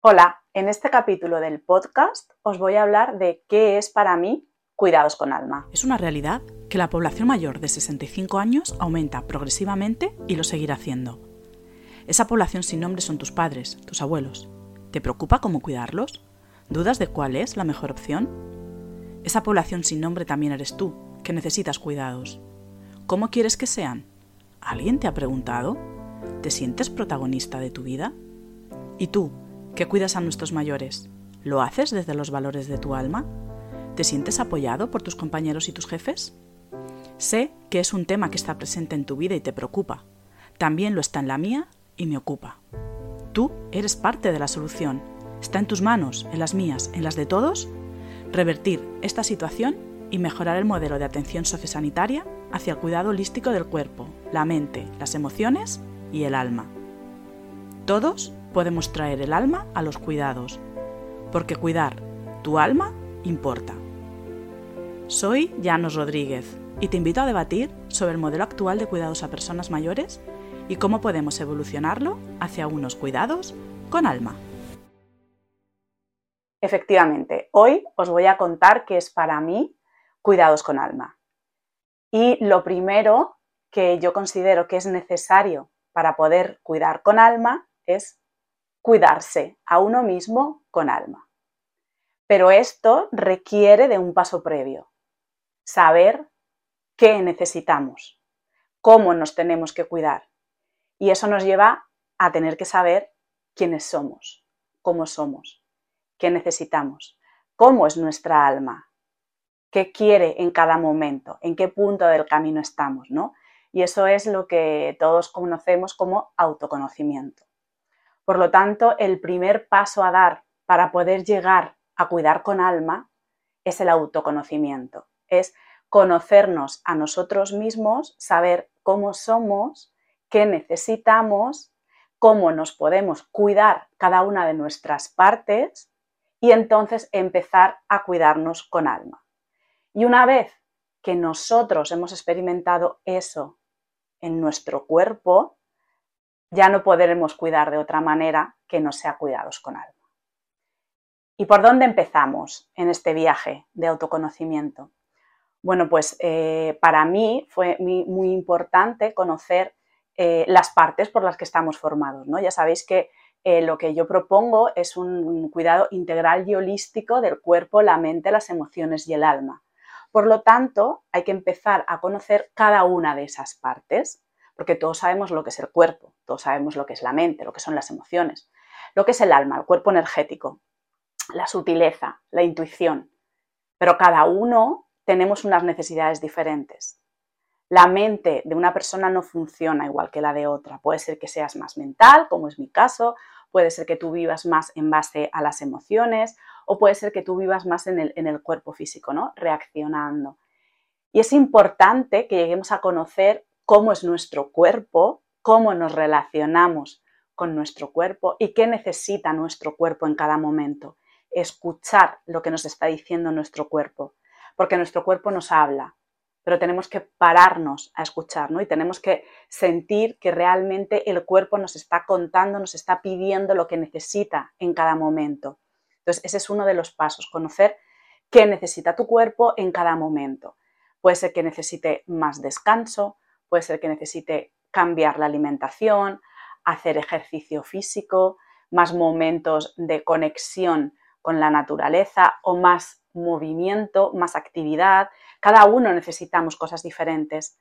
Hola, en este capítulo del podcast os voy a hablar de qué es para mí cuidados con alma. Es una realidad que la población mayor de 65 años aumenta progresivamente y lo seguirá haciendo. Esa población sin nombre son tus padres, tus abuelos. ¿Te preocupa cómo cuidarlos? ¿Dudas de cuál es la mejor opción? Esa población sin nombre también eres tú, que necesitas cuidados. ¿Cómo quieres que sean? ¿Alguien te ha preguntado? ¿Te sientes protagonista de tu vida? ¿Y tú, que cuidas a nuestros mayores, ¿lo haces desde los valores de tu alma? ¿Te sientes apoyado por tus compañeros y tus jefes? Sé que es un tema que está presente en tu vida y te preocupa. También lo está en la mía y me ocupa. Tú eres parte de la solución. Está en tus manos, en las mías, en las de todos, revertir esta situación y mejorar el modelo de atención sociosanitaria hacia el cuidado holístico del cuerpo, la mente, las emociones y el alma. Todos podemos traer el alma a los cuidados, porque cuidar tu alma importa. Soy Llanos Rodríguez y te invito a debatir sobre el modelo actual de cuidados a personas mayores y cómo podemos evolucionarlo hacia unos cuidados con alma. Efectivamente, hoy os voy a contar qué es para mí cuidados con alma. Y lo primero que yo considero que es necesario para poder cuidar con alma es cuidarse a uno mismo con alma. Pero esto requiere de un paso previo, saber qué necesitamos, cómo nos tenemos que cuidar. Y eso nos lleva a tener que saber quiénes somos, cómo somos, qué necesitamos, cómo es nuestra alma, qué quiere en cada momento, en qué punto del camino estamos, ¿no? Y eso es lo que todos conocemos como autoconocimiento. Por lo tanto, el primer paso a dar para poder llegar a cuidar con alma es el autoconocimiento, es conocernos a nosotros mismos, saber cómo somos, qué necesitamos, cómo nos podemos cuidar cada una de nuestras partes y entonces empezar a cuidarnos con alma. Y una vez que nosotros hemos experimentado eso en nuestro cuerpo, ya no podremos cuidar de otra manera que no sea cuidados con alma. ¿Y por dónde empezamos en este viaje de autoconocimiento? Bueno, pues eh, para mí fue muy, importante conocer eh, las partes por las que estamos formados. ¿no? Ya sabéis que eh, lo que yo propongo es un cuidado integral y holístico del cuerpo, la mente, las emociones y el alma. Por lo tanto, hay que empezar a conocer cada una de esas partes porque todos sabemos lo que es el cuerpo, todos sabemos lo que es la mente, lo que son las emociones, lo que es el alma, el cuerpo energético, la sutileza, la intuición, pero cada uno tenemos unas necesidades diferentes. La mente de una persona no funciona igual que la de otra. Puede ser que seas más mental, como es mi caso, puede ser que tú vivas más en base a las emociones o puede ser que tú vivas más en el, en el cuerpo físico, ¿no? Reaccionando. Y es importante que lleguemos a conocer cómo es nuestro cuerpo, cómo nos relacionamos con nuestro cuerpo y qué necesita nuestro cuerpo en cada momento. Escuchar lo que nos está diciendo nuestro cuerpo, porque nuestro cuerpo nos habla, pero tenemos que pararnos a escuchar, ¿no? Y tenemos que sentir que realmente el cuerpo nos está contando, nos está pidiendo lo que necesita en cada momento. Entonces, ese es uno de los pasos, conocer qué necesita tu cuerpo en cada momento. Puede ser que necesite más descanso, Puede ser que necesite cambiar la alimentación, hacer ejercicio físico, más momentos de conexión con la naturaleza o más movimiento, más actividad. Cada uno necesitamos cosas diferentes.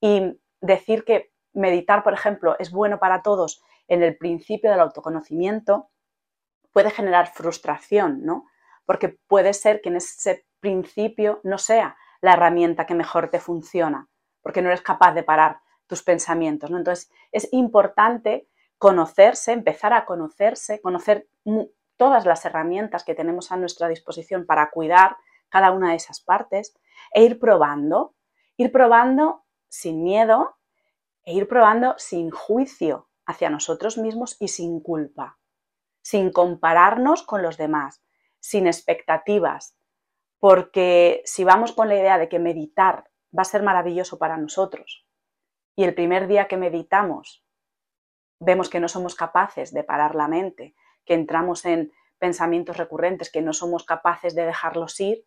Y decir que meditar, por ejemplo, es bueno para todos en el principio del autoconocimiento puede generar frustración, ¿no? Porque puede ser que en ese principio no sea la herramienta que mejor te funciona porque no eres capaz de parar tus pensamientos. ¿no? Entonces, es importante conocerse, empezar a conocerse, conocer todas las herramientas que tenemos a nuestra disposición para cuidar cada una de esas partes e ir probando, ir probando sin miedo e ir probando sin juicio hacia nosotros mismos y sin culpa, sin compararnos con los demás, sin expectativas, porque si vamos con la idea de que meditar va a ser maravilloso para nosotros. Y el primer día que meditamos, vemos que no somos capaces de parar la mente, que entramos en pensamientos recurrentes que no somos capaces de dejarlos ir,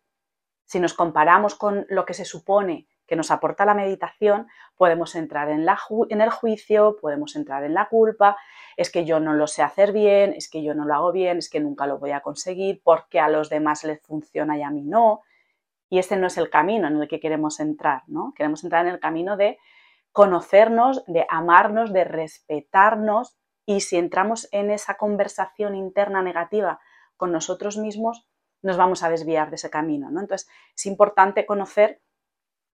si nos comparamos con lo que se supone que nos aporta la meditación, podemos entrar en, en, el juicio, podemos entrar en la culpa, es que yo no lo sé hacer bien, es que yo no lo hago bien, es que nunca lo voy a conseguir, porque a los demás les funciona y a mí no. Y este no es el camino en el que queremos entrar, ¿no? Queremos entrar en el camino de conocernos, de amarnos, de respetarnos y si entramos en esa conversación interna negativa con nosotros mismos, nos vamos a desviar de ese camino, ¿no? Entonces, es importante conocer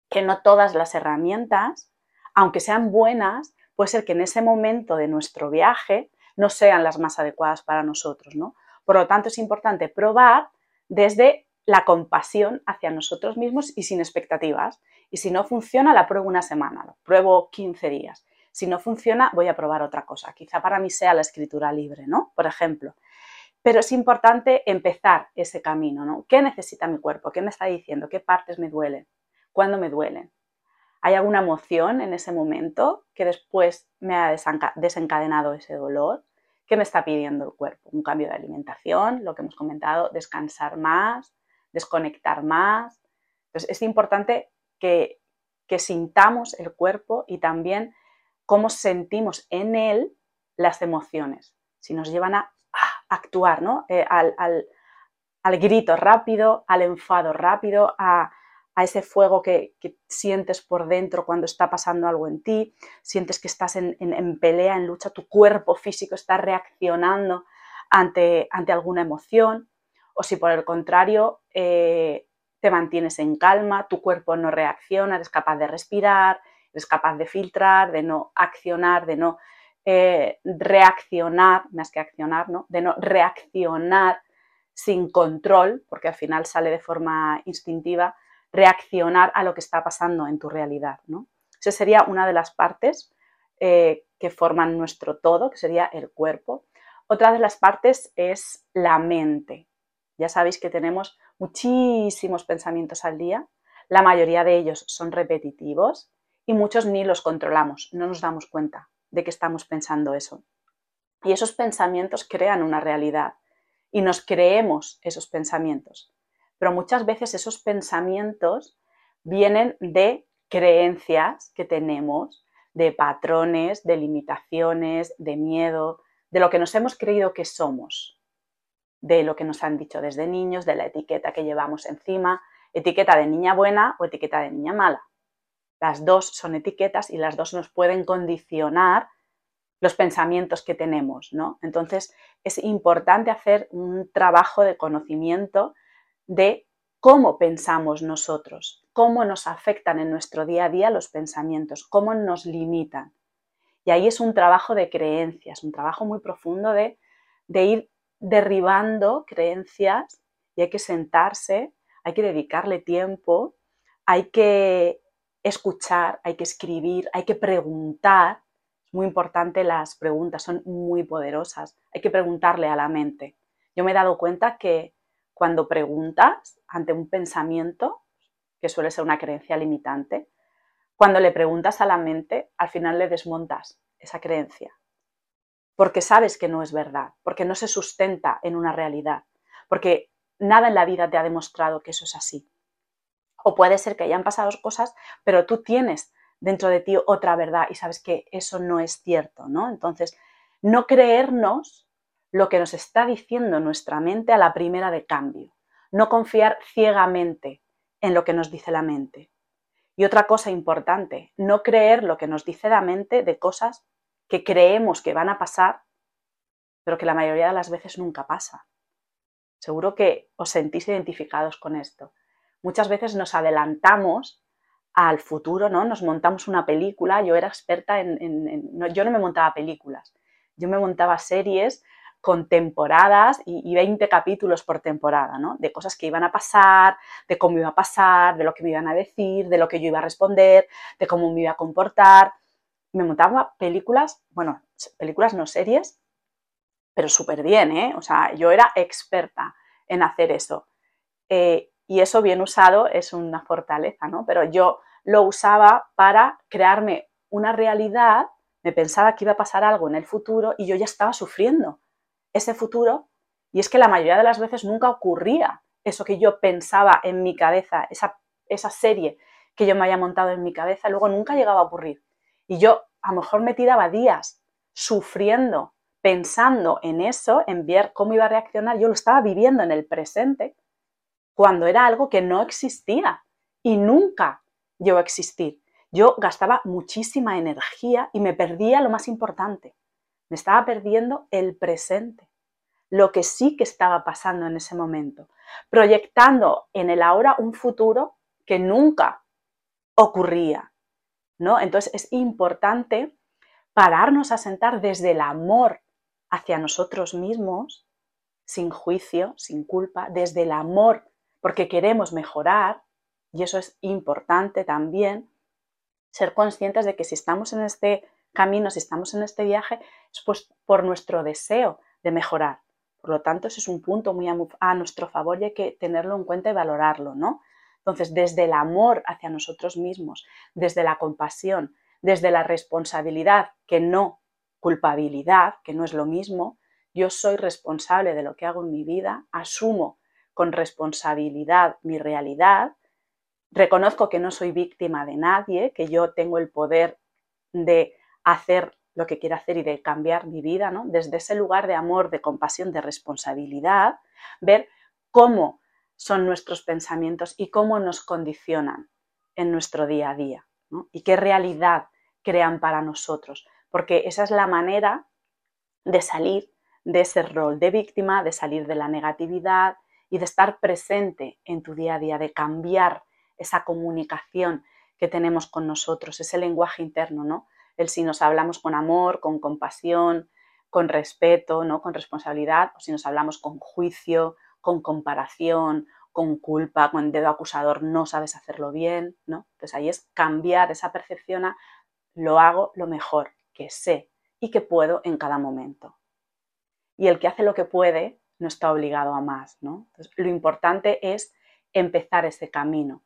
que no todas las herramientas, aunque sean buenas, puede ser que en ese momento de nuestro viaje no sean las más adecuadas para nosotros, ¿no? Por lo tanto, es importante probar desde la compasión hacia nosotros mismos y sin expectativas. Y si no funciona, la pruebo una semana, lo pruebo 15 días. Si no funciona, voy a probar otra cosa. Quizá para mí sea la escritura libre, ¿no? Por ejemplo. Pero es importante empezar ese camino, ¿no? ¿Qué necesita mi cuerpo? ¿Qué me está diciendo? ¿Qué partes me duelen? ¿Cuándo me duelen? ¿Hay alguna emoción en ese momento que después me ha desencadenado ese dolor? ¿Qué me está pidiendo el cuerpo? Un cambio de alimentación, lo que hemos comentado, descansar más, desconectar más. Entonces es importante que, sintamos el cuerpo y también cómo sentimos en él las emociones. Si nos llevan a, actuar, ¿no? Eh, al, grito rápido, al enfado rápido, a, ese fuego que, sientes por dentro cuando está pasando algo en ti, sientes que estás en, pelea, en lucha, tu cuerpo físico está reaccionando ante alguna emoción, o si por el contrario eh, te mantienes en calma, tu cuerpo no reacciona, eres capaz de respirar, eres capaz de filtrar, de no accionar, de no eh, reaccionar, más que accionar, ¿no? de no reaccionar sin control, porque al final sale de forma instintiva, reaccionar a lo que está pasando en tu realidad. ¿no? Esa sería una de las partes eh, que forman nuestro todo, que sería el cuerpo. Otra de las partes es la mente. Ya sabéis que tenemos muchísimos pensamientos al día, la mayoría de ellos son repetitivos y muchos ni los controlamos, no nos damos cuenta de que estamos pensando eso. Y esos pensamientos crean una realidad y nos creemos esos pensamientos pero muchas veces esos pensamientos vienen de creencias que tenemos, de patrones, de limitaciones, de miedo, de lo que nos hemos creído que somos, de lo que nos han dicho desde niños, de la etiqueta que llevamos encima, etiqueta de niña buena o etiqueta de niña mala. Las dos son etiquetas y las dos nos pueden condicionar los pensamientos que tenemos, ¿no? Entonces es importante hacer un trabajo de conocimiento de cómo pensamos nosotros, cómo nos afectan en nuestro día a día los pensamientos, cómo nos limitan. Y ahí es un trabajo de creencias, un trabajo muy profundo de, ir derribando creencias y hay que sentarse, hay que dedicarle tiempo, hay que escuchar, hay que escribir, hay que preguntar. Es muy importante las preguntas, son muy poderosas. Hay que preguntarle a la mente. Yo me he dado cuenta que cuando preguntas ante un pensamiento, que suele ser una creencia limitante, cuando le preguntas a la mente, al final le desmontas esa creencia. Porque sabes que no es verdad, porque no se sustenta en una realidad, porque nada en la vida te ha demostrado que eso es así. O puede ser que hayan pasado cosas, pero tú tienes dentro de ti otra verdad y sabes que eso no es cierto, ¿no? Entonces, no creernos lo que nos está diciendo nuestra mente a la primera de cambio. No confiar ciegamente en lo que nos dice la mente. Y otra cosa importante, no creer lo que nos dice la mente de cosas que creemos que van a pasar, pero que la mayoría de las veces nunca pasa. Seguro que os sentís identificados con esto. Muchas veces nos adelantamos al futuro, ¿no? Nos montamos una película. Yo era experta en, yo no me montaba películas, yo me montaba series con temporadas y, 20 capítulos por temporada, ¿no? De cosas que iban a pasar, de cómo iba a pasar, de lo que me iban a decir, de lo que yo iba a responder, de cómo me iba a comportar. Me montaba películas, bueno, películas no series, pero súper bien, ¿eh? O sea, yo era experta en hacer eso. Eh, y eso bien usado es una fortaleza, ¿no? Pero yo lo usaba para crearme una realidad, me pensaba que iba a pasar algo en el futuro y yo ya estaba sufriendo ese futuro y es que la mayoría de las veces nunca ocurría eso que yo pensaba en mi cabeza, esa, esa serie que yo me había montado en mi cabeza, luego nunca llegaba a ocurrir. Y yo a lo mejor me tiraba días sufriendo, pensando en eso, en ver cómo iba a reaccionar. Yo lo estaba viviendo en el presente cuando era algo que no existía y nunca llegó a existir. Yo gastaba muchísima energía y me perdía lo más importante. Me estaba perdiendo el presente, lo que sí que estaba pasando en ese momento, proyectando en el ahora un futuro que nunca ocurría. ¿No? Entonces es importante pararnos a sentar desde el amor hacia nosotros mismos, sin juicio, sin culpa, desde el amor, porque queremos mejorar, y eso es importante también, ser conscientes de que si estamos en este camino, si estamos en este viaje, es pues por nuestro deseo de mejorar. Por lo tanto, ese es un punto muy a, nuestro favor y hay que tenerlo en cuenta y valorarlo, ¿no? Entonces, desde el amor hacia nosotros mismos, desde la compasión, desde la responsabilidad, que no culpabilidad, que no es lo mismo, yo soy responsable de lo que hago en mi vida, asumo con responsabilidad mi realidad, reconozco que no soy víctima de nadie, que yo tengo el poder de hacer lo que quiero hacer y de cambiar mi vida, ¿no? Desde ese lugar de amor, de compasión, de responsabilidad, ver cómo son nuestros pensamientos y cómo nos condicionan en nuestro día a día y qué realidad crean para nosotros, porque esa es la manera de salir de ese rol de víctima, de salir de la negatividad y de estar presente en tu día a día, de cambiar esa comunicación que tenemos con nosotros, ese lenguaje interno, ¿no? El si nos hablamos con amor, con compasión, con respeto, ¿no? Con responsabilidad, o si nos hablamos con juicio, con comparación, con culpa, con dedo acusador, no sabes hacerlo bien, ¿no? Entonces ahí es cambiar esa percepción a lo hago lo mejor que sé y que puedo en cada momento. Y el que hace lo que puede no está obligado a más, ¿no? lo importante es empezar ese camino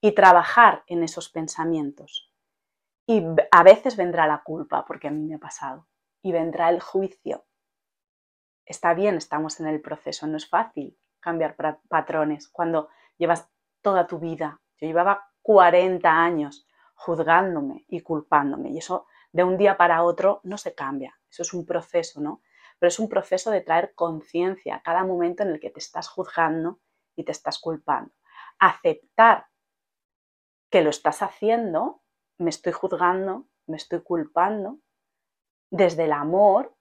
y trabajar en esos pensamientos. Y a veces vendrá la culpa, porque a mí me ha pasado, y vendrá el juicio. Está bien, estamos en el proceso, no es fácil cambiar patrones cuando llevas toda tu vida. Yo llevaba 40 años juzgándome y culpándome y eso de un día para otro no se cambia. Eso es un proceso, ¿no? Pero es un proceso de traer conciencia a cada momento en el que te estás juzgando y te estás culpando. Aceptar que lo estás haciendo, me estoy juzgando, me estoy culpando, desde el amor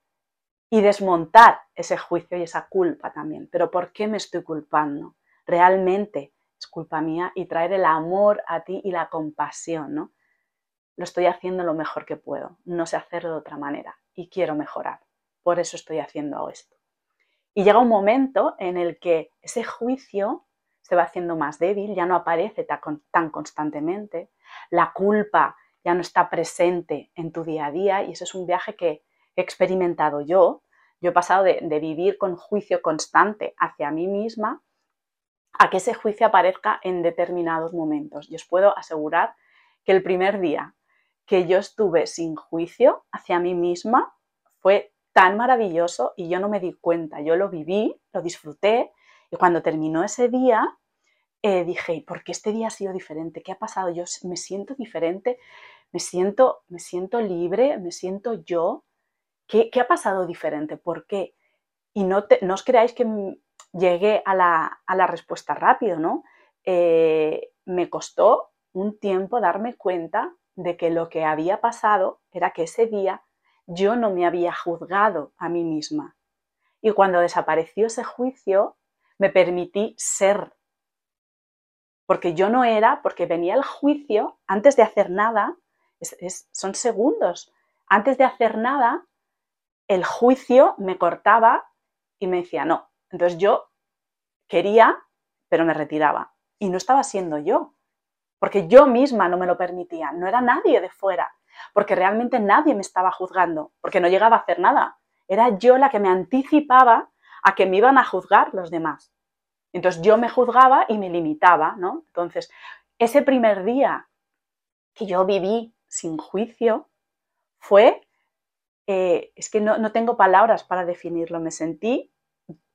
y desmontar ese juicio y esa culpa también. Pero ¿por qué me estoy culpando? Realmente es culpa mía y traer el amor a ti y la compasión, ¿no? Lo estoy haciendo lo mejor que puedo, no sé hacerlo de otra manera y quiero mejorar. Por eso estoy haciendo esto. Y llega un momento en el que ese juicio se va haciendo más débil, ya no aparece tan constantemente, la culpa ya no está presente en tu día a día y ese es un viaje que he experimentado yo. Yo he pasado de, vivir con juicio constante hacia mí misma a que ese juicio aparezca en determinados momentos. Y os puedo asegurar que el primer día que yo estuve sin juicio hacia mí misma fue tan maravilloso y yo no me di cuenta, yo lo viví, lo disfruté y cuando terminó ese día eh, dije, ¿por qué este día ha sido diferente? ¿Qué ha pasado? Yo me siento diferente, me siento, me siento libre, me siento yo. ¿Qué, ha pasado diferente? ¿Por qué? Y no, no os creáis que llegué a la, respuesta rápido, ¿no? Eh, me costó un tiempo darme cuenta de que lo que había pasado era que ese día yo no me había juzgado a mí misma. Y cuando desapareció ese juicio, me permití ser. Porque yo no era, porque venía el juicio antes de hacer nada, son segundos. Antes de hacer nada, el juicio me cortaba y me decía no. Entonces yo quería, pero me retiraba. Y no estaba siendo yo, porque yo misma no me lo permitía, no era nadie de fuera, porque realmente nadie me estaba juzgando, porque no llegaba a hacer nada. Era yo la que me anticipaba a que me iban a juzgar los demás. Entonces yo me juzgaba y me limitaba, ¿no? Entonces, ese primer día que yo viví sin juicio fue eh, es que no, no tengo palabras para definirlo, me sentí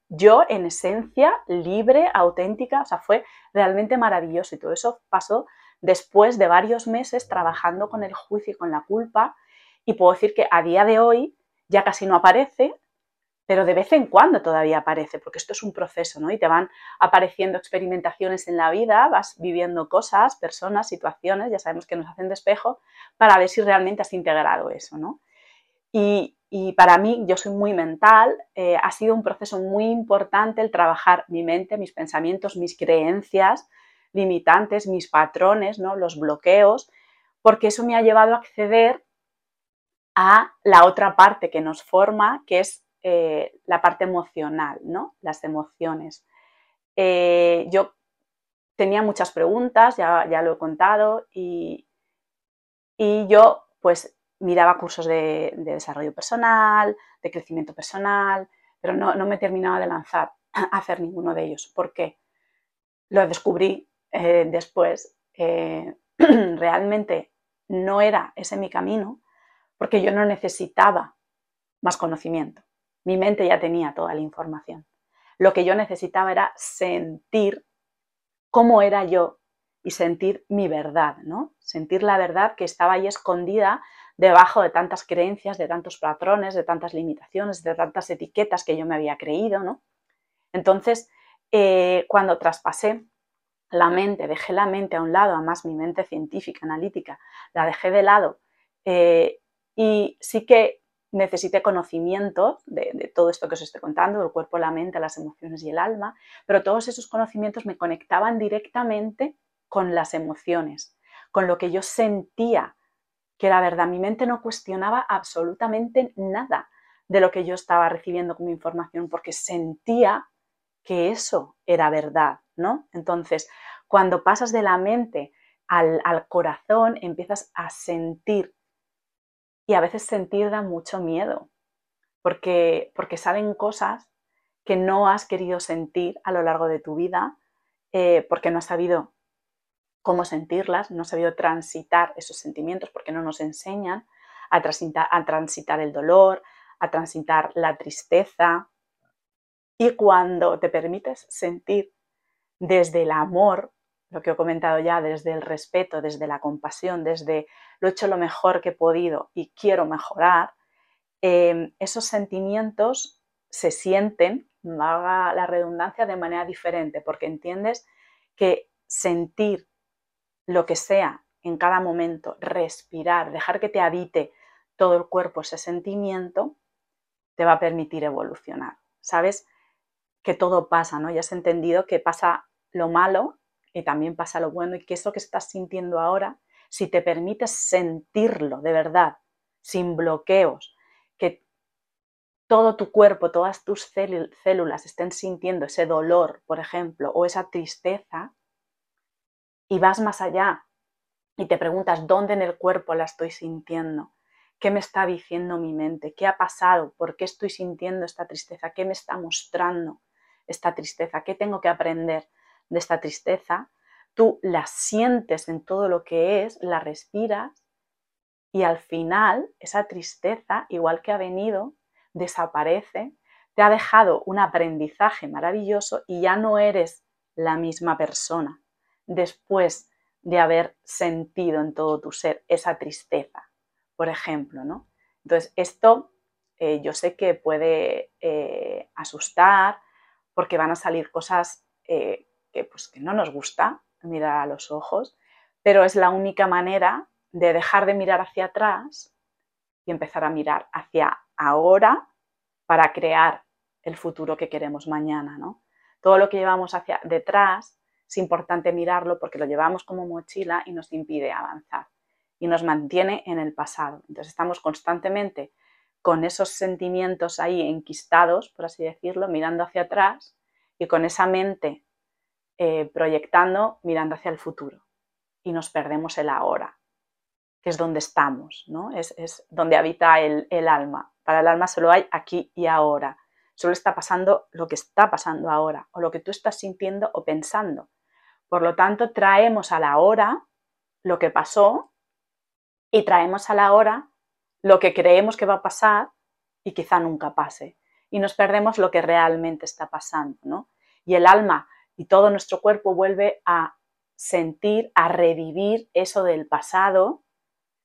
yo en esencia libre, auténtica, o sea, fue realmente maravilloso y todo eso pasó después de varios meses trabajando con el juicio y con la culpa y puedo decir que a día de hoy ya casi no aparece, pero de vez en cuando todavía aparece, porque esto es un proceso, ¿no? Y te van apareciendo experimentaciones en la vida, vas viviendo cosas, personas, situaciones, ya sabemos que nos hacen despejo, para ver si realmente has integrado eso, ¿no? Y, para mí, yo soy muy mental, eh, ha sido un proceso muy importante el trabajar mi mente, mis pensamientos, mis creencias limitantes, mis patrones, ¿no? los bloqueos, porque eso me ha llevado a acceder a la otra parte que nos forma, que es eh, la parte emocional, ¿no? Las emociones. Eh, yo tenía muchas preguntas, ya, lo he contado, y, y, yo pues miraba cursos de, desarrollo personal, de crecimiento personal, pero no, me terminaba de lanzar a hacer ninguno de ellos. ¿Por qué? Lo descubrí eh, después. realmente no era ese mi camino porque yo no necesitaba más conocimiento. Mi mente ya tenía toda la información. Lo que yo necesitaba era sentir cómo era yo y sentir mi verdad, ¿no? Sentir la verdad que estaba ahí escondida debajo de tantas creencias, de tantos patrones, de tantas limitaciones, de tantas etiquetas que yo me había creído, ¿no? Entonces, eh, cuando traspasé la mente, dejé la mente a un lado, además mi mente científica, analítica, la dejé de lado eh, y sí que necesité conocimiento de, todo esto que os estoy contando, del cuerpo, la mente, las emociones y el alma, pero todos esos conocimientos me conectaban directamente con las emociones, con lo que yo sentía que era verdad. Mi mente no cuestionaba absolutamente nada de lo que yo estaba recibiendo como información porque sentía que eso era verdad, ¿no? Entonces, cuando pasas de la mente al, al corazón, empiezas a sentir y a veces sentir da mucho miedo, porque, porque salen cosas que no has querido sentir a lo largo de tu vida, eh, porque no has sabido cómo sentirlas, no sabido transitar esos sentimientos, porque no nos enseñan a transitar, a transitar el dolor, a transitar la tristeza. Y cuando te permites sentir desde el amor, lo que he comentado ya, desde el respeto, desde la compasión, desde lo he hecho lo mejor que he podido y quiero mejorar, em, esos sentimientos se sienten, haga la redundancia, de manera diferente, porque entiendes que sentir lo que sea en cada momento, respirar, dejar que te habite todo el cuerpo ese sentimiento, te va a permitir evolucionar. Sabes que todo pasa, ¿no? Ya has entendido que pasa lo malo y también pasa lo bueno y que eso que estás sintiendo ahora, si te permites sentirlo de verdad, sin bloqueos, que todo tu cuerpo, todas tus células estén sintiendo ese dolor, por ejemplo, o esa tristeza, y vas más allá y te preguntas dónde en el cuerpo la estoy sintiendo, qué me está diciendo mi mente, qué ha pasado, por qué estoy sintiendo esta tristeza, qué me está mostrando esta tristeza, qué tengo que aprender de esta tristeza, tú la sientes en todo lo que es, la respiras y al final esa tristeza, igual que ha venido, desaparece, te ha dejado un aprendizaje maravilloso y ya no eres la misma persona después de haber sentido en todo tu ser esa tristeza, por ejemplo, ¿no? Entonces, esto eh, yo sé que puede eh, asustar porque van a salir cosas eh, pues, que no nos gusta mirar a los ojos, pero es la única manera de dejar de mirar hacia atrás y empezar a mirar hacia ahora para crear el futuro que queremos mañana, ¿no? Todo lo que llevamos hacia detrás es importante mirarlo porque lo llevamos como mochila y nos impide avanzar y nos mantiene en el pasado. Entonces estamos constantemente con esos sentimientos ahí enquistados, por así decirlo, mirando hacia atrás y con esa mente eh, proyectando, mirando hacia el futuro y nos perdemos el ahora, que es donde estamos, ¿no? es, donde habita el, el alma. Para el alma solo hay aquí y ahora. Solo está pasando lo que está pasando ahora o lo que tú estás sintiendo o pensando. Por lo tanto, traemos a la hora lo que pasó y traemos a la hora lo que creemos que va a pasar y quizá nunca pase. Y nos perdemos lo que realmente está pasando, ¿no? Y el alma y todo nuestro cuerpo vuelve a sentir, a revivir eso del pasado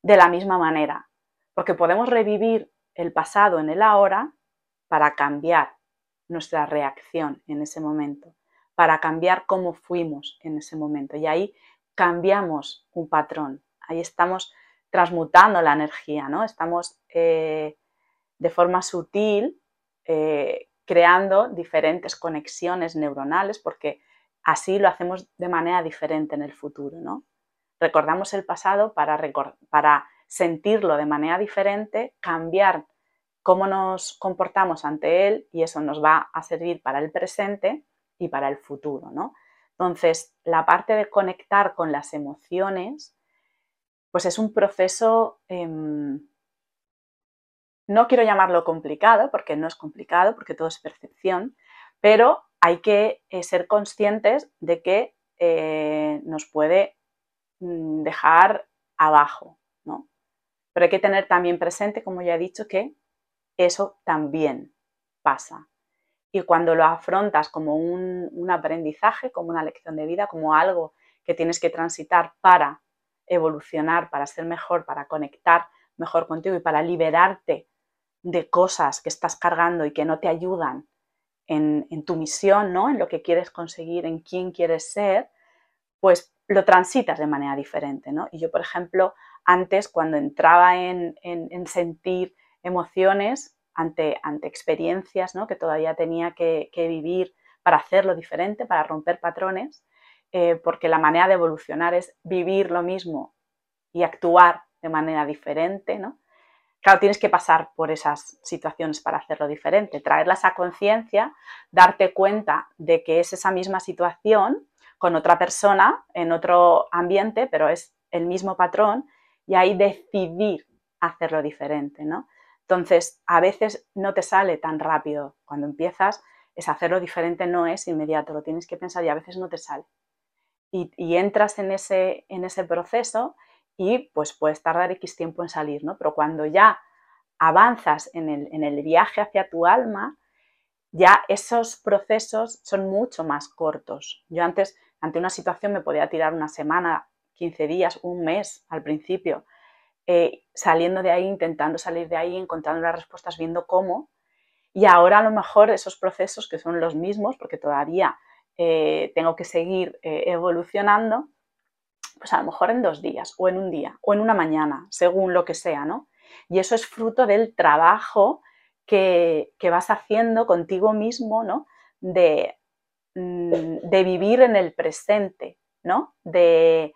de la misma manera. Porque podemos revivir el pasado en el ahora para cambiar nuestra reacción en ese momento, para cambiar cómo fuimos en ese momento. Y ahí cambiamos un patrón, ahí estamos transmutando la energía, ¿no? Estamos eh, de forma sutil eh, creando diferentes conexiones neuronales porque así lo hacemos de manera diferente en el futuro, ¿no? Recordamos el pasado para, para sentirlo de manera diferente, cambiar cómo nos comportamos ante él y eso nos va a servir para el presente y para el futuro, ¿no? Entonces, la parte de conectar con las emociones, pues es un proceso, em, no quiero llamarlo complicado, porque no es complicado, porque todo es percepción, pero hay que eh, ser conscientes de que eh, nos puede mm, dejar abajo, ¿no? Pero hay que tener también presente, como ya he dicho, que eso también pasa. Y cuando lo afrontas como un, aprendizaje, como una lección de vida, como algo que tienes que transitar para evolucionar, para ser mejor, para conectar mejor contigo y para liberarte de cosas que estás cargando y que no te ayudan en, en, tu misión, ¿no? en lo que quieres conseguir, en quién quieres ser, pues lo transitas de manera diferente. ¿no? Y yo, por ejemplo, antes cuando entraba en, en sentir emociones ante, experiencias ¿no? que todavía tenía que, vivir para hacerlo diferente, para romper patrones, eh, porque la manera de evolucionar es vivir lo mismo y actuar de manera diferente, ¿no? Claro, tienes que pasar por esas situaciones para hacerlo diferente, traerlas a conciencia, darte cuenta de que es esa misma situación con otra persona, en otro ambiente, pero es el mismo patrón, y ahí decidir hacerlo diferente, ¿no? Entonces, a veces no te sale tan rápido. Cuando empiezas, es hacerlo diferente, no es inmediato, lo tienes que pensar y a veces no te sale. Y, entras en ese, en ese proceso y pues puedes tardar X tiempo en salir, ¿no? Pero cuando ya avanzas en el, viaje hacia tu alma, ya esos procesos son mucho más cortos. Yo antes, ante una situación, me podía tirar una semana, 15 días, un mes al principio, eh, saliendo de ahí, intentando salir de ahí, encontrando las respuestas, viendo cómo. Y ahora a lo mejor esos procesos que son los mismos, porque todavía eh, tengo que seguir eh, evolucionando, pues a lo mejor en dos días, o en un día, o en una mañana, según lo que sea, ¿no? Y eso es fruto del trabajo que, que vas haciendo contigo mismo, ¿no? De, mm, de vivir en el presente, ¿no? De,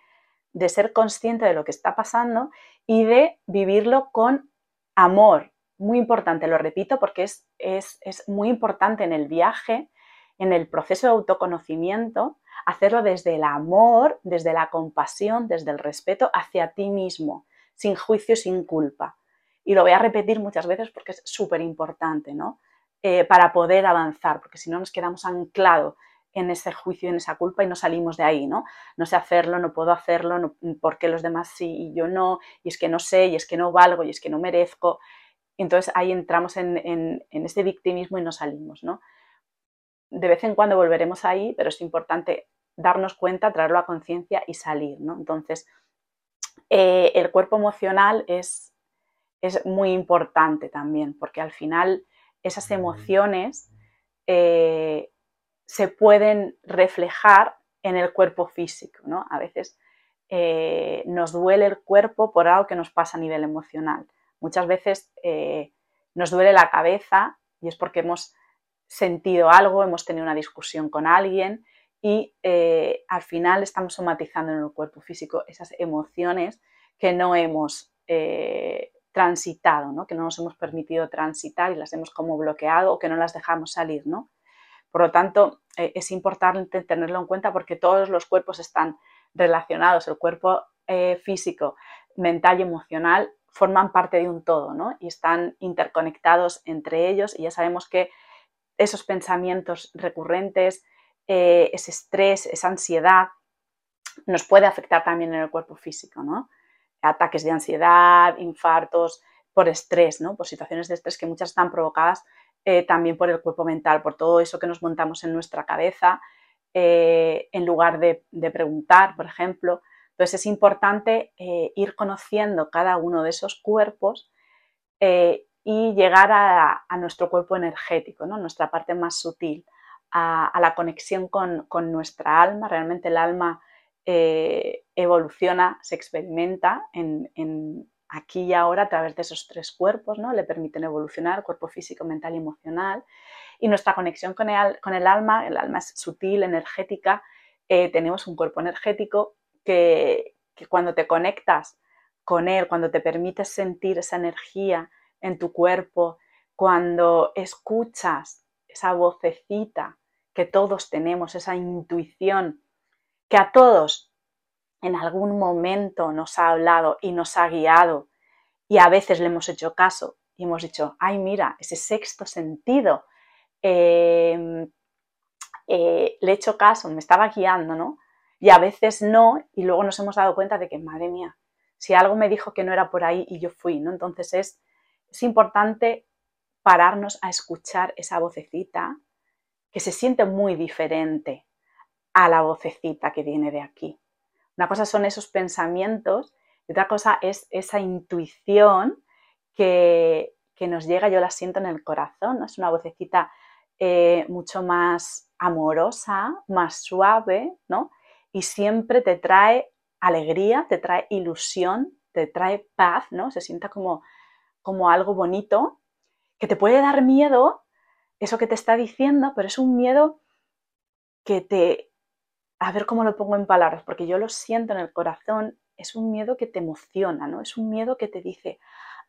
de ser consciente de lo que está pasando y de vivirlo con amor. Muy importante, lo repito porque es, es, muy importante en el viaje, en el proceso de autoconocimiento, hacerlo desde el amor, desde la compasión, desde el respeto hacia ti mismo, sin juicio, sin culpa. Y lo voy a repetir muchas veces porque es súper importante, ¿no? Eh, para poder avanzar, porque si no nos quedamos anclados en ese juicio, en esa culpa y no salimos de ahí, ¿no? No sé hacerlo, no puedo hacerlo, no, porque los demás sí y yo no, y es que no sé, y es que no valgo, y es que no merezco. Entonces ahí entramos en, en, ese victimismo y no salimos, ¿no? De vez en cuando volveremos ahí, pero es importante darnos cuenta, traerlo a conciencia y salir, ¿no? Entonces, eh, el cuerpo emocional es, es muy importante también, porque al final esas emociones eh, se pueden reflejar en el cuerpo físico. ¿no? A veces eh, nos duele el cuerpo por algo que nos pasa a nivel emocional. Muchas veces eh, nos duele la cabeza y es porque hemos sentido algo, hemos tenido una discusión con alguien y eh, al final estamos somatizando en el cuerpo físico esas emociones que no hemos transitado, ¿no? que no nos hemos permitido transitar y las hemos como bloqueado o que no las dejamos salir. ¿no? Por lo tanto, eh, es importante tenerlo en cuenta porque todos los cuerpos están relacionados, el cuerpo eh, físico, mental y emocional forman parte de un todo ¿no? y están interconectados entre ellos y ya sabemos que esos pensamientos recurrentes, eh, ese estrés, esa ansiedad, nos puede afectar también en el cuerpo físico, ¿no? Ataques de ansiedad, infartos, por estrés, ¿no? por situaciones de estrés que muchas están provocadas eh, también por el cuerpo mental, por todo eso que nos montamos en nuestra cabeza, eh, en lugar de, preguntar, por ejemplo. Entonces es importante eh, ir conociendo cada uno de esos cuerpos y llegar a, nuestro cuerpo energético, nuestra parte más sutil, a, la conexión con, nuestra alma. Realmente el alma evoluciona, se experimenta en, aquí y ahora a través de esos tres cuerpos, ¿no? Le permiten evolucionar, cuerpo físico, mental y emocional. Y nuestra conexión con el, con el alma, el alma es sutil, energética, eh, tenemos un cuerpo energético que, que cuando te conectas con él, cuando te permites sentir esa energía en tu cuerpo, cuando escuchas esa vocecita que todos tenemos, esa intuición que a todos en algún momento nos ha hablado y nos ha guiado y a veces le hemos hecho caso y hemos dicho, ay mira, ese sexto sentido, em, eh, le he hecho caso, me estaba guiando, ¿no? Y a veces no, y luego nos hemos dado cuenta de que, madre mía, si algo me dijo que no era por ahí y yo fui, ¿no? Entonces es, es importante pararnos a escuchar esa vocecita que se siente muy diferente a la vocecita que viene de aquí. Una cosa son esos pensamientos y otra cosa es esa intuición que, nos llega, yo la siento en el corazón, es una vocecita eh, mucho más amorosa, más suave, ¿no? Y siempre te trae alegría, te trae ilusión, te trae paz, ¿no? Se sienta como, como algo bonito, que te puede dar miedo, eso que te está diciendo, pero es un miedo que te, a ver cómo lo pongo en palabras, porque yo lo siento en el corazón, es un miedo que te emociona, ¿no? Es un miedo que te dice,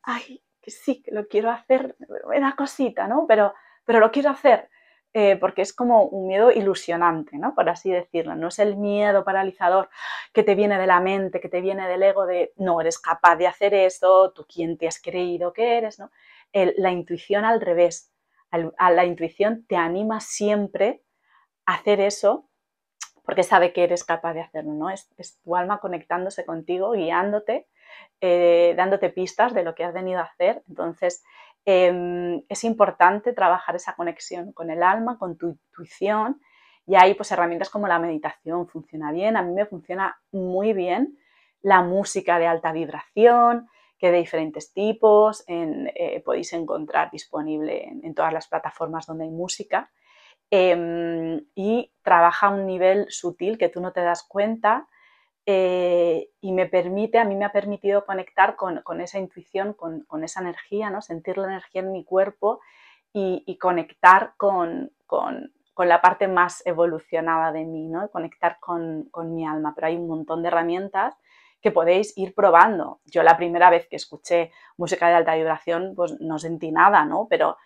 ay, que sí, que lo quiero hacer, me da cosita, ¿no? Pero, pero lo quiero hacer, eh, porque es como un miedo ilusionante, ¿no? Por así decirlo. No es el miedo paralizador que te viene de la mente, que te viene del ego de no eres capaz de hacer esto, tú quién te has creído que eres, ¿no? la intuición al revés. a la intuición te anima siempre a hacer eso porque sabe que eres capaz de hacerlo, ¿no? Es, tu alma conectándose contigo, guiándote, eh, dándote pistas de lo que has venido a hacer. Entonces, em, es importante trabajar esa conexión con el alma, con tu intuición, y ahí pues herramientas como la meditación funciona bien, a mí me funciona muy bien la música de alta vibración, que de diferentes tipos, eh, podéis encontrar disponible en, todas las plataformas donde hay música. Em, y trabaja a un nivel sutil que tú no te das cuenta eh, y me permite, a mí me ha permitido conectar con, esa intuición, con, esa energía, ¿no? sentir la energía en mi cuerpo y, conectar con, la parte más evolucionada de mí, ¿no? conectar con, mi alma. Pero hay un montón de herramientas que podéis ir probando. Yo la primera vez que escuché música de alta vibración, pues no sentí nada, ¿no? Pero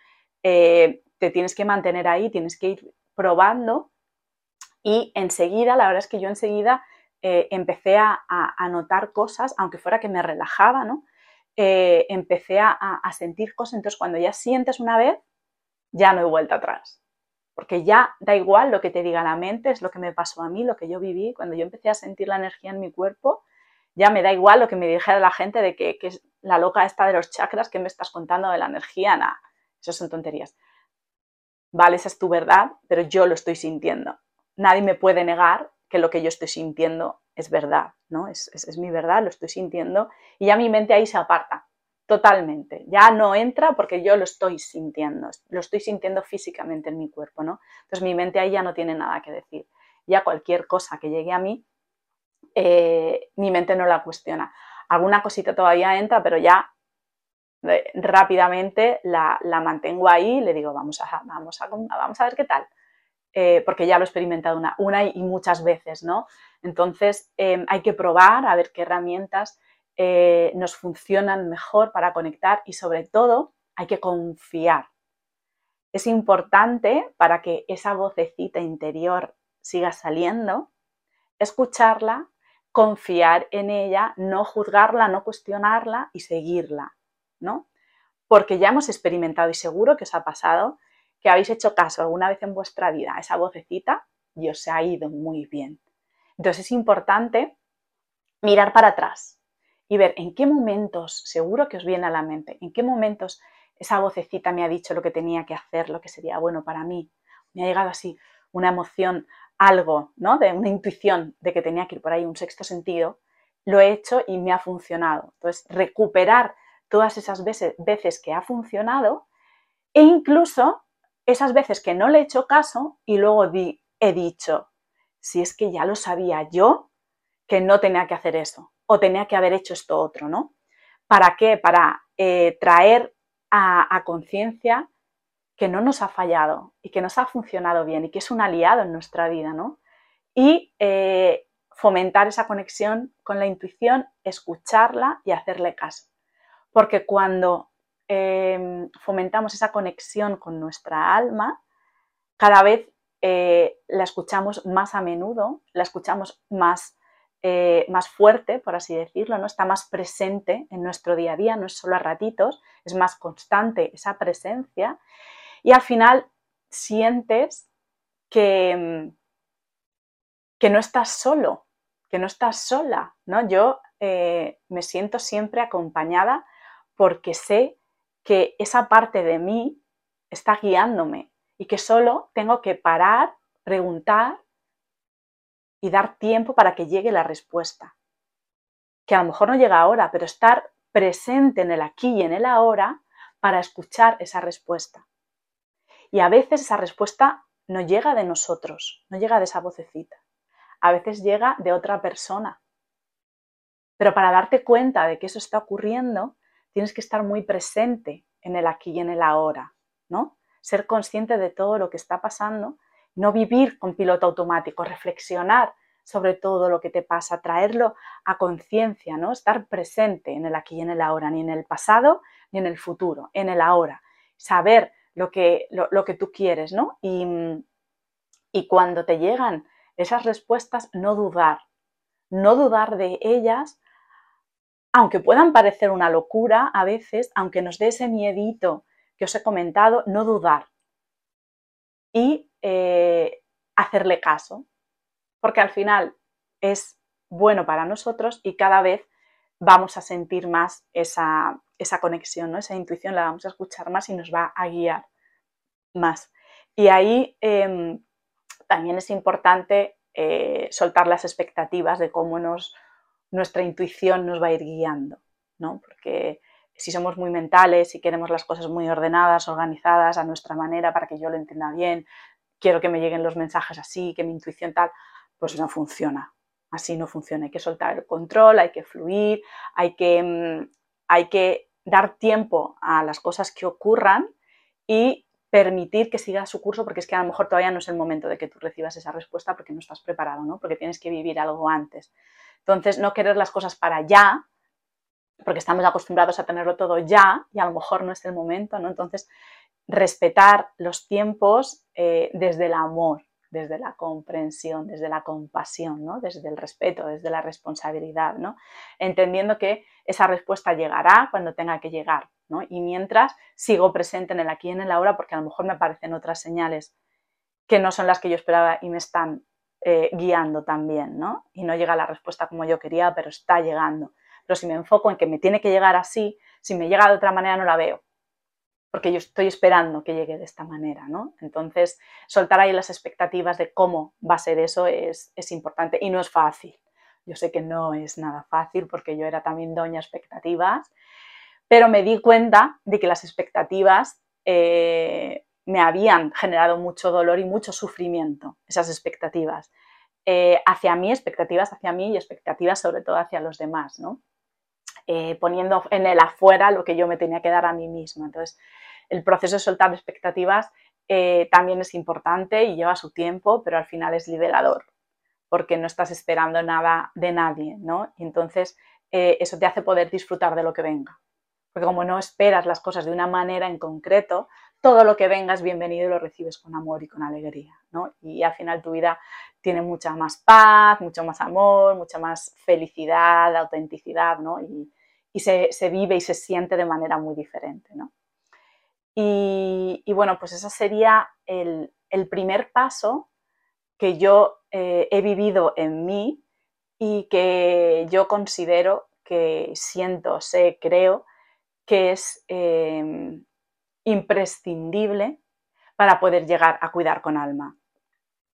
eh, te tienes que mantener ahí, tienes que ir probando. Y enseguida, la verdad es que yo enseguida eh, empecé a, notar cosas, aunque fuera que me relajaba, ¿no? Eh, empecé a, sentir cosas, entonces cuando ya sientes una vez, ya no hay vuelta atrás, porque ya da igual lo que te diga la mente, es lo que me pasó a mí, lo que yo viví, cuando yo empecé a sentir la energía en mi cuerpo, ya me da igual lo que me dijera la gente de que, es la loca esta de los chakras, que me estás contando de la energía, nada, eso son tonterías vale, esa es tu verdad, pero yo lo estoy sintiendo. Nadie me puede negar que lo que yo estoy sintiendo es verdad, ¿no? Es, mi verdad, lo estoy sintiendo y ya mi mente ahí se aparta totalmente. Ya no entra porque yo lo estoy sintiendo, lo estoy sintiendo físicamente en mi cuerpo, ¿no? Entonces mi mente ahí ya no tiene nada que decir. Ya cualquier cosa que llegue a mí, eh, mi mente no la cuestiona. Alguna cosita todavía entra, pero ya rápidamente la, mantengo ahí le digo, vamos a, vamos a, vamos a ver qué tal. Eh, porque ya lo he experimentado una, una y muchas veces, ¿no? Entonces em, hay que probar a ver qué herramientas eh, nos funcionan mejor para conectar y sobre todo hay que confiar. Es importante para que esa vocecita interior siga saliendo, escucharla, confiar en ella, no juzgarla, no cuestionarla y seguirla. ¿No? Porque ya hemos experimentado y seguro que os ha pasado que habéis hecho caso alguna vez en vuestra vida a esa vocecita y os ha ido muy bien. Entonces es importante mirar para atrás y ver en qué momentos, seguro que os viene a la mente, en qué momentos esa vocecita me ha dicho lo que tenía que hacer, lo que sería bueno para mí. Me ha llegado así una emoción, algo, ¿no? De una intuición de que tenía que ir por ahí, un sexto sentido. Lo he hecho y me ha funcionado. Entonces, recuperar todas esas veces, que ha funcionado e incluso esas veces que no le he hecho caso y luego he dicho, si es que ya lo sabía yo que no tenía que hacer eso o tenía que haber hecho esto otro, ¿no? ¿Para qué? Para eh, traer a, conciencia que no nos ha fallado y que nos ha funcionado bien y que es un aliado en nuestra vida, ¿no? Y eh, fomentar esa conexión con la intuición, escucharla y hacerle caso. Porque cuando em, fomentamos esa conexión con nuestra alma, cada vez eh, la escuchamos más a menudo, la escuchamos más eh, más fuerte, por así decirlo, ¿no? Está más presente en nuestro día a día, no es solo a ratitos, es más constante esa presencia. Y al final sientes que, mm, que no estás solo, que no estás sola, ¿no? Yo eh, me siento siempre acompañada porque sé que esa parte de mí está guiándome y que solo tengo que parar, preguntar y dar tiempo para que llegue la respuesta. Que a lo mejor no llega ahora, pero estar presente en el aquí y en el ahora para escuchar esa respuesta. Y a veces esa respuesta no llega de nosotros, no llega de esa vocecita. A veces llega de otra persona. Pero para darte cuenta de que eso está ocurriendo, tienes que estar muy presente en el aquí y en el ahora, ¿no? Ser consciente de todo lo que está pasando no vivir con piloto automático, reflexionar sobre todo lo que te pasa, traerlo a conciencia, ¿no? Estar presente en el aquí y en el ahora, ni en el pasado ni en el futuro, en el ahora. Saber lo que, lo, que tú quieres, ¿no? Y, y cuando te llegan esas respuestas, no dudar, no dudar de ellas, aunque puedan parecer una locura a veces, aunque nos dé ese miedito que os he comentado, no dudar. Y eh, hacerle caso, porque al final es bueno para nosotros y cada vez vamos a sentir más esa, conexión, ¿no? esa intuición la vamos a escuchar más y nos va a guiar más. Y ahí em, también es importante eh, soltar las expectativas de cómo nos, nuestra intuición nos va a ir guiando, ¿no? porque si somos muy mentales y queremos las cosas muy ordenadas, organizadas a nuestra manera para que yo lo entienda bien, quiero que me lleguen los mensajes así, que mi intuición tal, pues no funciona. Así no funciona. Hay que soltar el control, hay que fluir, hay que, mm, hay que dar tiempo a las cosas que ocurran y permitir que siga su curso porque es que a lo mejor todavía no es el momento de que tú recibas esa respuesta porque no estás preparado, ¿no? Porque tienes que vivir algo antes. Entonces, no querer las cosas para ya, porque estamos acostumbrados a tenerlo todo ya y a lo mejor no es el momento, ¿no? Entonces, respetar los tiempos eh, desde el amor, desde la comprensión, desde la compasión, ¿no? desde el respeto, desde la responsabilidad, ¿no? entendiendo que esa respuesta llegará cuando tenga que llegar. ¿no? Y mientras sigo presente en el aquí y en el ahora porque a lo mejor me aparecen otras señales que no son las que yo esperaba y me están eh, guiando también, ¿no? Y no llega la respuesta como yo quería, pero está llegando. Pero si me enfoco en que me tiene que llegar así, si me llega de otra manera no la veo porque yo estoy esperando que llegue de esta manera, ¿no? Entonces, soltar ahí las expectativas de cómo va a ser eso es, importante y no es fácil. Yo sé que no es nada fácil porque yo era también doña expectativas, pero me di cuenta de que las expectativas eh, me habían generado mucho dolor y mucho sufrimiento, esas expectativas. Eh, hacia mí, expectativas hacia mí y expectativas sobre todo hacia los demás, ¿no? Eh, poniendo en el afuera lo que yo me tenía que dar a mí misma. Entonces, el proceso de soltar expectativas eh, también es importante y lleva su tiempo, pero al final es liberador, porque no estás esperando nada de nadie, ¿no? Y entonces eso te hace poder disfrutar de lo que venga. Porque como no esperas las cosas de una manera en concreto, todo lo que venga es bienvenido y lo recibes con amor y con alegría, ¿no? Y al final tu vida tiene mucha más paz, mucho más amor, mucha más felicidad, autenticidad, ¿no? Y, se, vive y se siente de manera muy diferente, ¿no? Y, bueno, pues ese sería el, primer paso que yo eh, he vivido en mí y que yo considero que siento, sé, creo que es em, imprescindible para poder llegar a cuidar con alma.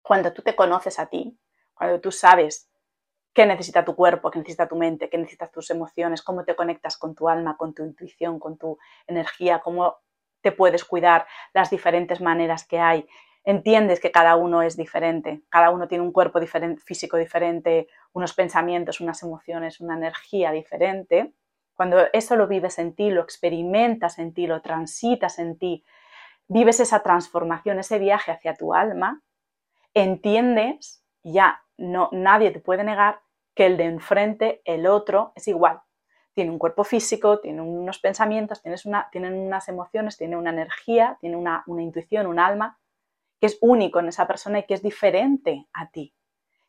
Cuando tú te conoces a ti, cuando tú sabes qué necesita tu cuerpo, qué necesita tu mente, qué necesitan tus emociones, cómo te conectas con tu alma, con tu intuición, con tu energía, cómo te puedes cuidar, las diferentes maneras que hay. Entiendes que cada uno es diferente, cada uno tiene un cuerpo físico diferente, unos pensamientos, unas emociones, una energía diferente. Cuando eso lo vives en ti, lo experimentas en ti, lo transitas en ti, vives esa transformación, ese viaje hacia tu alma, entiendes, ya no, nadie te puede negar que el de enfrente, el otro, es igual. Tiene un cuerpo físico, tiene unos pensamientos, tienes una, tienen unas emociones, tiene una energía, tiene una, una intuición, un alma, que es único en esa persona y que es diferente a ti.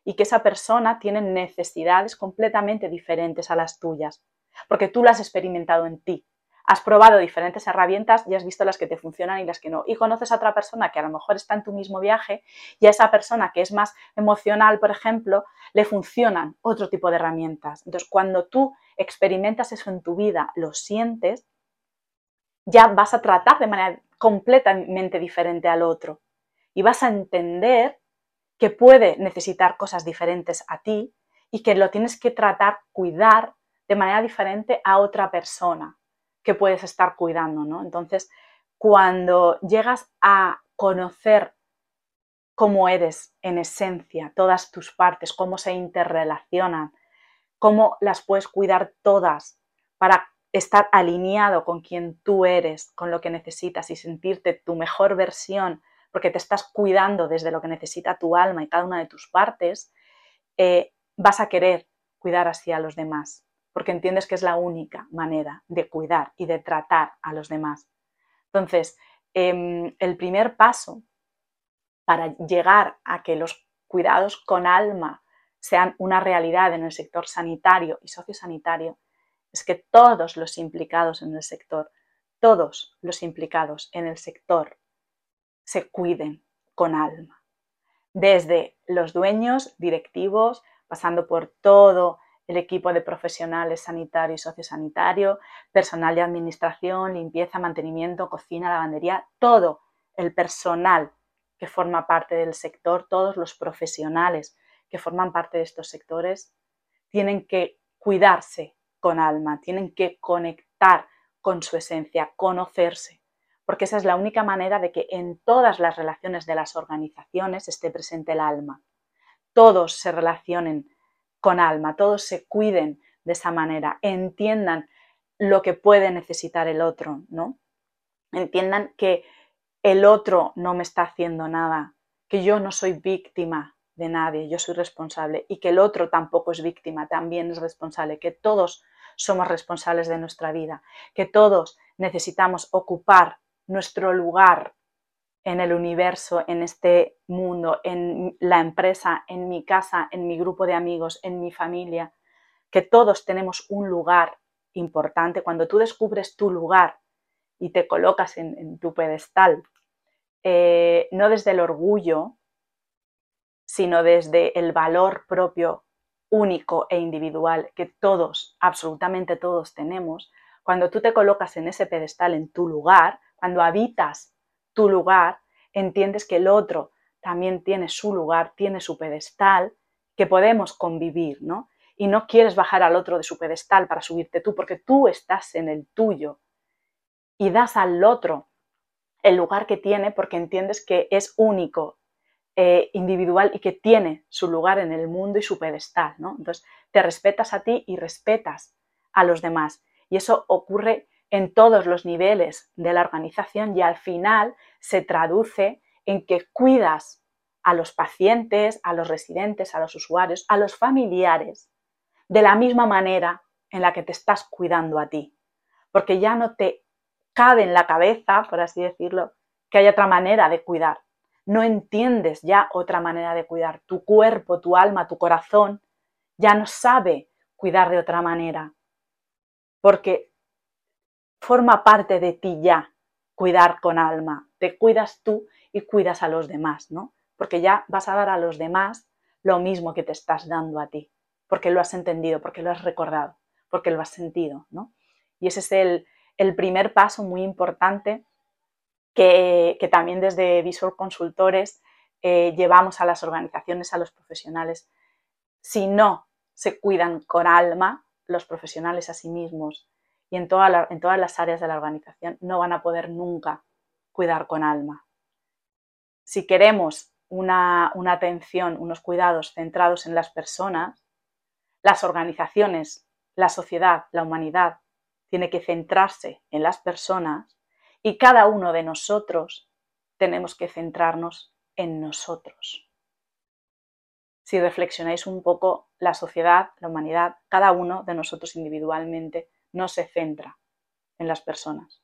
Y que esa persona tiene necesidades completamente diferentes a las tuyas, porque tú las has experimentado en ti has probado diferentes herramientas y has visto las que te funcionan y las que no. Y conoces a otra persona que a lo mejor está en tu mismo viaje y a esa persona que es más emocional, por ejemplo, le funcionan otro tipo de herramientas. Entonces, cuando tú experimentas eso en tu vida, lo sientes, ya vas a tratar de manera completamente diferente al otro y vas a entender que puede necesitar cosas diferentes a ti y que lo tienes que tratar, cuidar de manera diferente a otra persona que puedes estar cuidando, ¿no? Entonces, cuando llegas a conocer cómo eres en esencia, todas tus partes, cómo se interrelacionan, cómo las puedes cuidar todas para estar alineado con quien tú eres, con lo que necesitas y sentirte tu mejor versión, porque te estás cuidando desde lo que necesita tu alma y cada una de tus partes, eh, vas a querer cuidar así a los demás porque entiendes que es la única manera de cuidar y de tratar a los demás. Entonces, em, el primer paso para llegar a que los cuidados con alma sean una realidad en el sector sanitario y sociosanitario es que todos los implicados en el sector, todos los implicados en el sector se cuiden con alma. Desde los dueños, directivos, pasando por todo el equipo de profesionales sanitario y sociosanitario, personal de administración, limpieza, mantenimiento, cocina, lavandería, todo el personal que forma parte del sector, todos los profesionales que forman parte de estos sectores, tienen que cuidarse con alma, tienen que conectar con su esencia, conocerse, porque esa es la única manera de que en todas las relaciones de las organizaciones esté presente el alma. Todos se relacionen con alma, todos se cuiden de esa manera, entiendan lo que puede necesitar el otro, ¿no? Entiendan que el otro no me está haciendo nada, que yo no soy víctima de nadie, yo soy responsable y que el otro tampoco es víctima, también es responsable, que todos somos responsables de nuestra vida, que todos necesitamos ocupar nuestro lugar en el universo, en este mundo, en la empresa, en mi casa, en mi grupo de amigos, en mi familia, que todos tenemos un lugar importante. Cuando tú descubres tu lugar y te colocas en, tu pedestal, eh, no desde el orgullo, sino desde el valor propio único e individual que todos, absolutamente todos tenemos, cuando tú te colocas en ese pedestal, en tu lugar, cuando habitas tu lugar, entiendes que el otro también tiene su lugar, tiene su pedestal, que podemos convivir, ¿no? Y no quieres bajar al otro de su pedestal para subirte tú, porque tú estás en el tuyo y das al otro el lugar que tiene porque entiendes que es único, eh, individual y que tiene su lugar en el mundo y su pedestal, ¿no? Entonces, te respetas a ti y respetas a los demás. Y eso ocurre en todos los niveles de la organización y al final se traduce en que cuidas a los pacientes, a los residentes, a los usuarios, a los familiares, de la misma manera en la que te estás cuidando a ti. Porque ya no te cabe en la cabeza, por así decirlo, que hay otra manera de cuidar. No entiendes ya otra manera de cuidar. Tu cuerpo, tu alma, tu corazón ya no sabe cuidar de otra manera. Porque forma parte de ti ya cuidar con alma. Te cuidas tú y cuidas a los demás, ¿no? Porque ya vas a dar a los demás lo mismo que te estás dando a ti, porque lo has entendido, porque lo has recordado, porque lo has sentido, ¿no? Y ese es el, primer paso muy importante que, también desde Visual Consultores eh, llevamos a las organizaciones, a los profesionales. Si no se cuidan con alma, los profesionales a sí mismos y en, en todas las áreas de la organización, no van a poder nunca cuidar con alma. Si queremos una, atención, unos cuidados centrados en las personas, las organizaciones, la sociedad, la humanidad, tiene que centrarse en las personas y cada uno de nosotros tenemos que centrarnos en nosotros. Si reflexionáis un poco, la sociedad, la humanidad, cada uno de nosotros individualmente no se centra en las personas.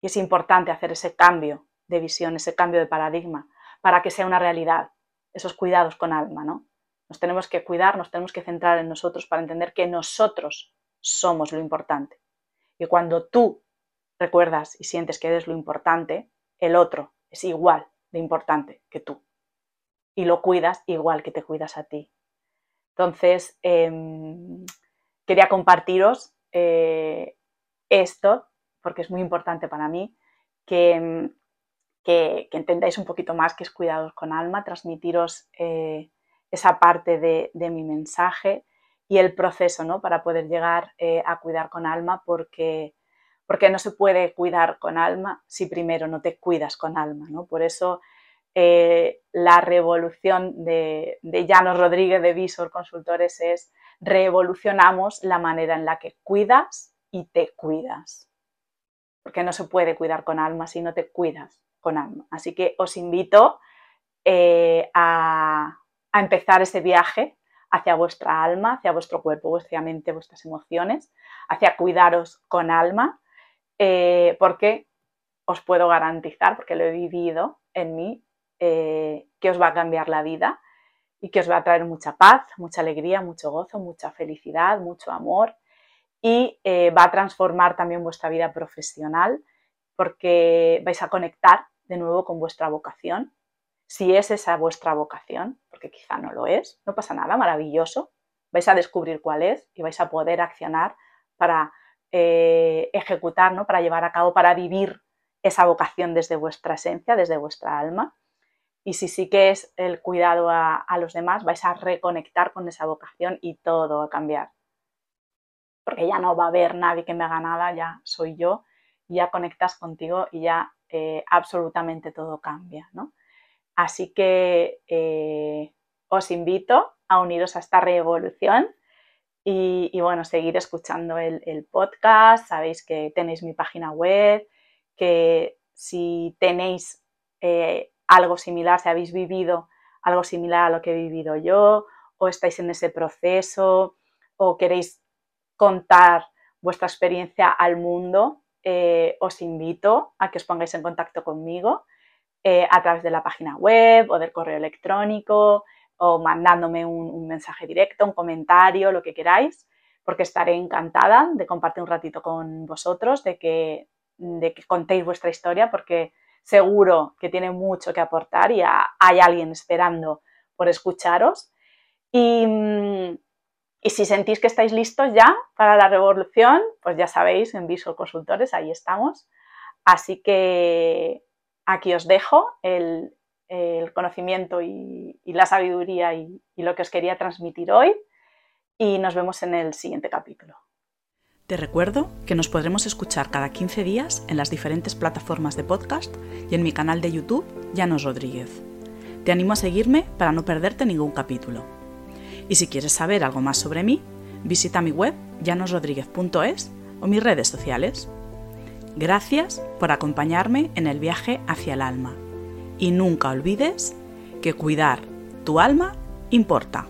Y es importante hacer ese cambio de visión, ese cambio de paradigma, para que sea una realidad, esos cuidados con alma, ¿no? Nos tenemos que cuidar, nos tenemos que centrar en nosotros para entender que nosotros somos lo importante. Y cuando tú recuerdas y sientes que eres lo importante, el otro es igual de importante que tú. Y lo cuidas igual que te cuidas a ti. Entonces, em, quería compartiros eh, esto, porque es muy importante para mí, que que, entendáis un poquito más que es cuidados con alma, transmitiros eh, esa parte de, mi mensaje y el proceso ¿no? para poder llegar eh, a cuidar con alma, porque, porque no se puede cuidar con alma si primero no te cuidas con alma. ¿no? Por eso la revolución de, de Llanos Rodríguez de Visor Consultores es revolucionamos la manera en la que cuidas y te cuidas. Porque no se puede cuidar con alma si no te cuidas con alma. Así que os invito eh, a, empezar ese viaje hacia vuestra alma, hacia vuestro cuerpo, vuestra mente, vuestras emociones, hacia cuidaros con alma, eh, porque os puedo garantizar, porque lo he vivido en mí, eh, que os va a cambiar la vida y que os va a traer mucha paz, mucha alegría, mucho gozo, mucha felicidad, mucho amor y va a transformar también vuestra vida profesional porque vais a conectar de nuevo con vuestra vocación. Si es esa vuestra vocación, porque quizá no lo es, no pasa nada, maravilloso. Vais a descubrir cuál es y vais a poder accionar para eh, ejecutar, ¿no? para llevar a cabo, para vivir esa vocación desde vuestra esencia, desde vuestra alma. Y si sí que es el cuidado a, los demás, vais a reconectar con esa vocación y todo va a cambiar. Porque ya no va a haber nadie que me haga nada, ya soy yo, ya conectas contigo y ya eh, absolutamente todo cambia. Así que eh, os invito a uniros a esta revolución y, bueno, seguir escuchando el, podcast. Sabéis que tenéis mi página web, que si tenéis eh, algo similar, si habéis vivido algo similar a lo que he vivido yo, o estáis en ese proceso, o queréis contar vuestra experiencia al mundo, eh, os invito a que os pongáis en contacto conmigo eh, a través de la página web o del correo electrónico o mandándome un, mensaje directo, un comentario, lo que queráis, porque estaré encantada de compartir un ratito con vosotros, de que, de que contéis vuestra historia, porque seguro que tiene mucho que aportar y hay alguien esperando por escucharos. Y, si sentís que estáis listos ya para la revolución, pues ya sabéis, en Visual Consultores, ahí estamos. Así que aquí os dejo el, conocimiento y, la sabiduría y lo que os quería transmitir hoy. Y nos vemos en el siguiente capítulo. Te recuerdo que nos podremos escuchar cada 15 días en las diferentes plataformas de podcast y en mi canal de YouTube, Llanos Rodríguez. Te animo a seguirme para no perderte ningún capítulo. Y si quieres saber algo más sobre mí, visita mi web llanosrodríguez.es o mis redes sociales. Gracias por acompañarme en el viaje hacia el alma. Y nunca olvides que cuidar tu alma importa.